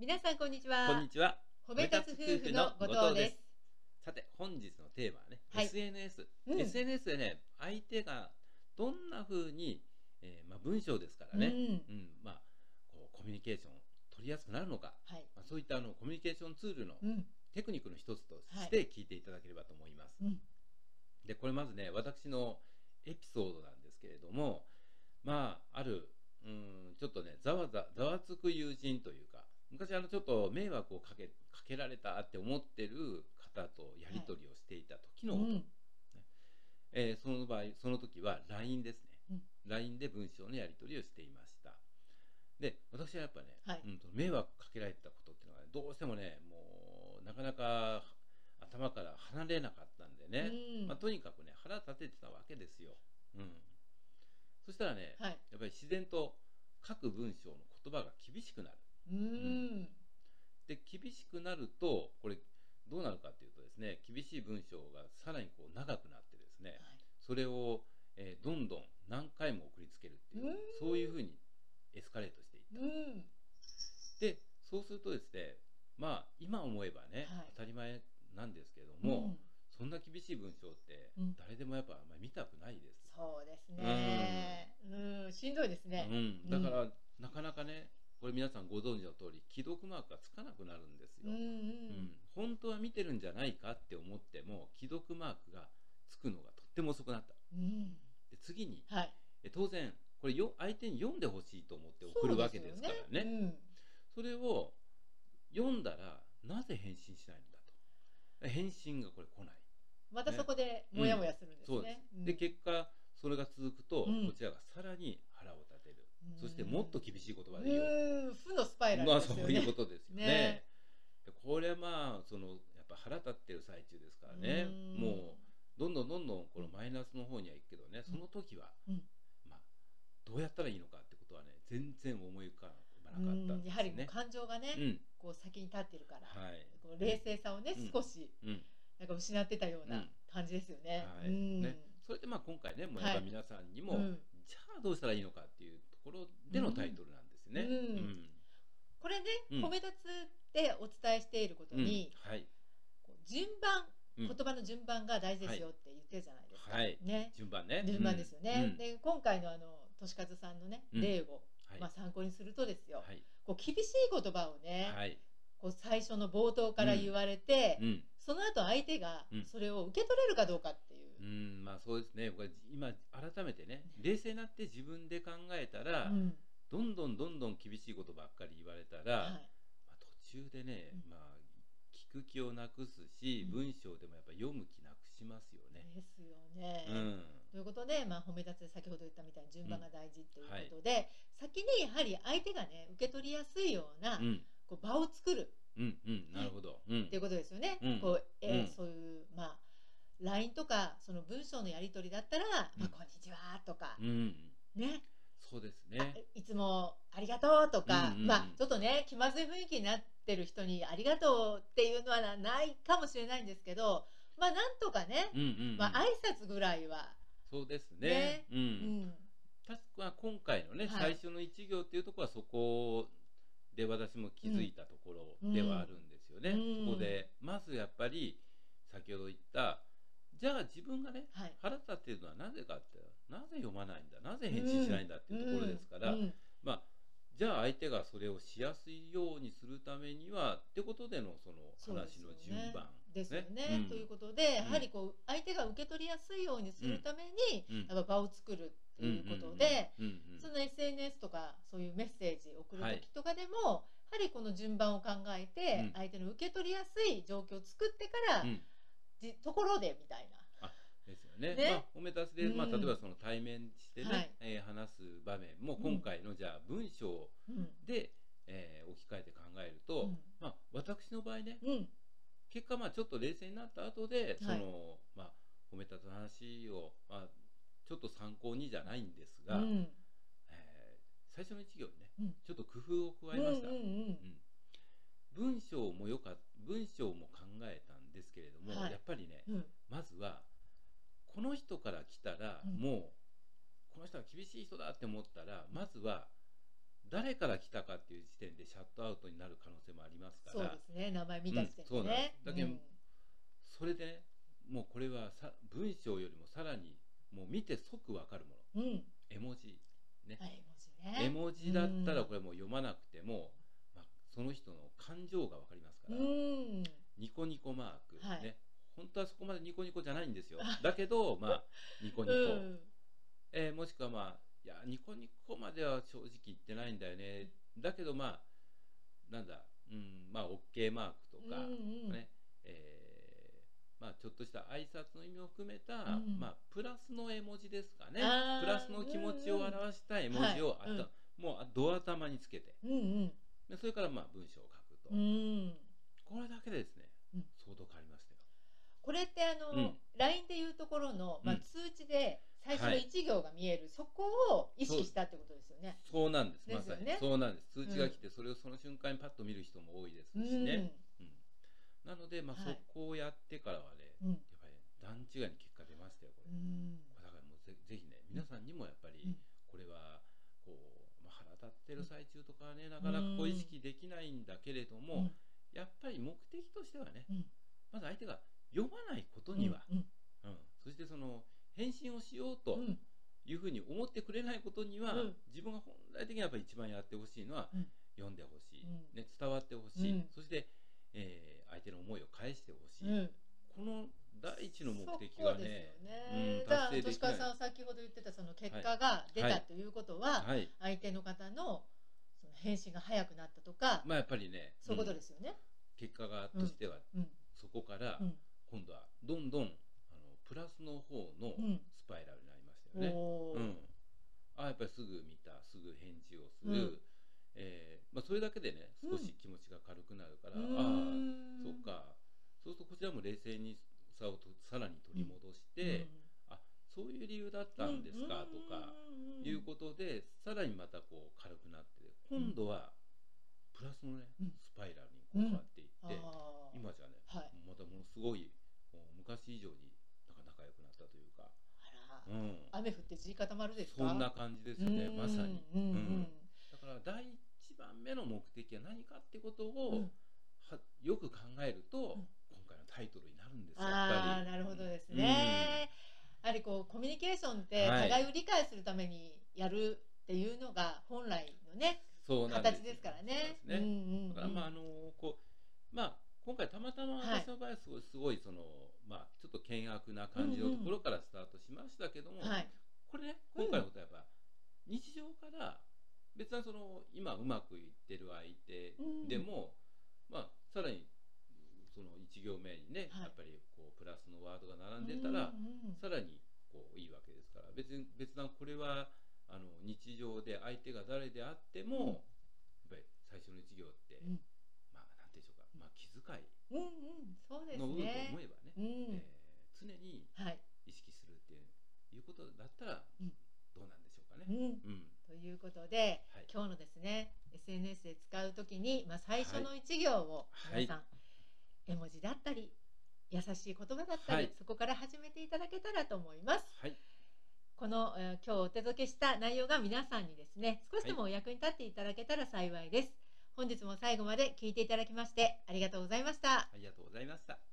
皆さんこんにちは。こんにちは。褒め立つ夫婦の後藤です。さて、本日のテーマはね、はい SNS、うん SNS でね、相手がどんな風に、えーまあ、文章ですからね、うんうんまあ、こうコミュニケーションを取りやすくなるのか、はい。まあ、そういったあのコミュニケーションツールのうん。テクニックの一つとはいして聞いていただければと思います。うん。で、これまずね、私のエピソードなんですけれども、まあ、ある、うん、ちょっとね、ざわざざわつく友人というか、昔あのちょっと迷惑をかけかけられたって思ってる方とやり取りをしていた時のこと、うん。えーその場合、その時は LINE ですね。うん LINE で文章のやり取りをしていました。で、私はやっぱね、はいうんと、迷惑かけられたことっていうのがね、どうしてもね、もう、なかなか頭から離れなかったんでね、うんまあ、とにかくね、腹立ててたわけですよ。うん。そしたらね、はい。やっぱり自然と書く文章の言葉が厳しくなる。うん。で、厳しくなると、これ、どうなるかっていうとですね、厳しい文章がさらにこう長くなってですね、それを、えーどんどん何回も送りつけるっていう、うんそういうふうにエスカレートしていった。うん。で、そうするとですね、まあ、今思えばね、はい当たり前なんですけどうん。も、そんな厳しい文章ってうん、誰でもやっぱあんまり見たくないです。そうですね。うん。しんどいですね。うん、だから、なかなかね、これ皆さんご存知の通り、既読マークがつかなくなるんですよ。うん。ううんん。本当は見てるんじゃないかって思っても、既読マークがつくのがとっても遅くなった。うん。で次に、はい。え当然、これよ相手に読んでほしいと思って送るわけですからね。そうですよねそれを読んだら、なぜ返信しないんだと。返信がこれ来ない。うん。またそこでもやもやするんですそうでね。す。で、結果、それが続くと、うん。こちらがさらに腹を立てる。うん。そしてもっと厳しい言葉うで言う。ん。負のスパイラルまあ。そういうことですよね。ね。でこれはまあそのやっぱ腹立ってる最中ですからね。うん。もうどんどんどんどんこのマイナスの方には行くけどねその時は、うん。まあどうやったらいいのかってことはね全然思い浮かばなかうんったんですやはり。感情がね、うん。こう先に立ってるから、はい。こう冷静さをね、うん。少しうん。なんか失ってたよううなん。感じですよね。はい。うん。ねそれでまあ今回ねもうやっぱ皆さんにも、うん。じゃあどうしたらいいのかっていうところでのタイトルなんですね。うん。これね、うん。褒め立つでお伝えしていることうん。に、はい。順番、うん。言葉の順番が大事ですよって言ってるじゃないですか。はい。ね。順番ね。順番ですよね。うん。で今回のあのとしかずさんのねうん。例を、はい。まあ参考にするとですよ。はい。こう厳しい言葉をね、はい。こう最初の冒頭から言われて、うんその後相手がうん。それを受け取れるかどうかっていう。うん、まあそうですね。今改めてね、冷静になって自分で考えたら、うん。どんどんどんどん厳しいことばっかり言われたら、はい。まあ、途中でね、うん。まあ聞く気をなくすし、うん文章でもやっぱ読む気なくしますよね。ですよね。うん、ということで、まあ、褒め立つ先ほど言ったみたいに順番が大事ということで、先にやはり相手がね受け取りやすいような、うん、こう場を作るうん、うん、なるほど。うん。っていうことですよね。うん。こうえーうん。そういうまあ LINE とかその文章のやり取りだったら「うん。まあ、こんにちは」とか、うん、ね。そうですあね。いつもありがとうとか、うんうんうん。まあちょっとね気まずい雰囲気になってる人にありがとうっていうのはなないかもしれないんですけどまあなんとかね、うん、うん、うん。まあ挨拶ぐらいは、そうですね。ね。う。うん。ん、確か今回のね、はい。最初の一行っていうところはそこで私も気づいたところではあるんですよね。うん。そこでまずやっぱり先ほど言ったじゃあ自分がねはい。腹立っているのはなぜかってなぜ読まないんだなぜ返信しないんだっていうところですから、うん。うん。まあじゃあ相手がそれをしやすいようにするためにはってことでのその話の順番ですよね。うん。ということで、やうん。はりこう相手が受け取りやすいようにするために、うん。やっぱ場を作るっていうことで、うんうんうんその SNS とかそういうメッセージを送るはい時とかでも、やはりこの順番を考えて、うん相手の受け取りやすい状況を作ってから、うん。じところでみたいな。ですよね。ね。まあ、褒め立つで、まあ、うん。例えばその対面してね、はい。えー話す場面も今回のじゃあ文章うん。で、えー置き換えて考えると、うん。まあ、私の場合ね、うん。結果まあちょっと冷静になった後で、そはい。の、まあ、褒め立つ話を、まあ、ちょっと参考にじゃないんですが、うん。えー最初の一行にね、うん。ちょっと工夫を加えました。うんうんうん。うん文章もよか文章も考えたんですけれども、はい。やっぱりね、うん。まずはこの人から来たら、うん。もうこの人は厳しい人だって思ったらまずは誰から来たかっていう時点でシャットアウトになる可能性もありますかそうですね名前見た時点うんそうなんだけどそれでねもうこれはさ文章よりもさらにもう見て即分かるもの。うん、うん絵文字ね。あ絵文字ね。絵文字だったらうんこれもう読まなくても、まあ、その人の感情が分かりますから、うん。ニコニコマーク、はい。ね。本当はそこまでニコニコじゃないんですよ。だけどまあ ニコニコ、うん。えーもしくはまあいやニコニコまでは正直言ってないんだよね。だけどまあなんだうんまあ OK マークとか、うんうん。ね。えーまあ、ちょっとした挨拶の意味を含めた、うん。まあ、プラスの絵文字ですかね。プラスの気持ちを表した絵文字をあた、はい。うん。もうド頭につけて。うんうんでそれからまあ文章を書くと、うん。これだけでですね、うん。相当変わりましたよ。これってあの、うん。LINE でいうところの、まあうん通知で最初のはい。1行が見える、そこを意識したってことですよね。そうなんですまさにですよね。そうなんです。通知が来て、それをその瞬間にパッと見る人も多いですしね、うん。なので、まあはい。そこをやってからはね、やっぱり段違いに結果出ましたよこれ、うん。これだからもうぜぜひね皆さんにもやっぱり、うん。これはこう、まあ、腹立ってる最中とかはね、なかなかこう意識できないんだけれども、やっぱり目的としてはね、うん。まず相手が読まないことには、うんうん。そしてその返信をしようとうん。いうふうに思ってくれないことには、うん。自分が本来的にやっぱり一番やってほしいのは、うん。読んでほしい、うん。ね、伝わってほしい、うん。そして、えー相手の思いを返してほしい、うん。この第一の目的そこですがねよね。うん達成できない。さんは先ほど言ってたその結果が出たということは、はい。相手の方のその返信が早くなったとか、まあやっぱりねそういうことうんですよね。結果がとしては、うん。そこからうん。今度はどんどんあのプラスの方のうん。スパイラルになりましたよね。あやっぱりすぐ見たすぐ返事をする、うん。えーまあ、それだけでねうん少し気持ちが軽くなるから、ああんそっか。そうするとこちらも冷静にさをとさらに取り戻して、あそういう理由だったんですか、とかいうことでさらにまたこう軽くなって今度はプラスのね、うん。スパイラルにこう変わっていって、今じゃね、はい。またものすごい昔以上になんか仲良くなったというか、うん、雨降って地固まるですか？そんな感じですよねまさに、うんうんだから第一番目の目的は何かってことを、うん。はよく考えると、タイトルになるんですあなるほどですね、やはりこうコミュニケーションってはい。互いを理解するためにやるっていうのが本来のねそうなんです形ですからね。ね、うんうんうん。だからまああのこうまあ今回たまたまはい私の場合はすごい,、すごいそのまあちょっと険悪な感じのところからスタートしましたけども、はい。これねうん。今回のことはやっぱ、日常から別なその今うまくいってる相手でも、まあさらに1行目にね、はい。やっぱりこうプラスのワードが並んでたら、うんうんさらにこういいわけですから。別に別なこれはあの日常で相手が誰であっても、やっぱり最初の1行って、うん。まあなんていうんでしょうか、まあ、気遣いの部分とね思。えばね、うん。えー常にはい、意識するっていういうことだったら、うん。どうなんでしょうかね。うん、うん。ということで、はい。今日のですね SNS で使うときに、まあ、最初の一行をはい。皆さん、絵文字だったり優しい言葉だったり、はいそこから始めていただけたらと思います。はいこの、えー今日お届けした内容が皆さんにですね少しでもお役に立っていただけたら幸いです。本日も最後まで聞いていただきましてありがとうございました。ありがとうございました。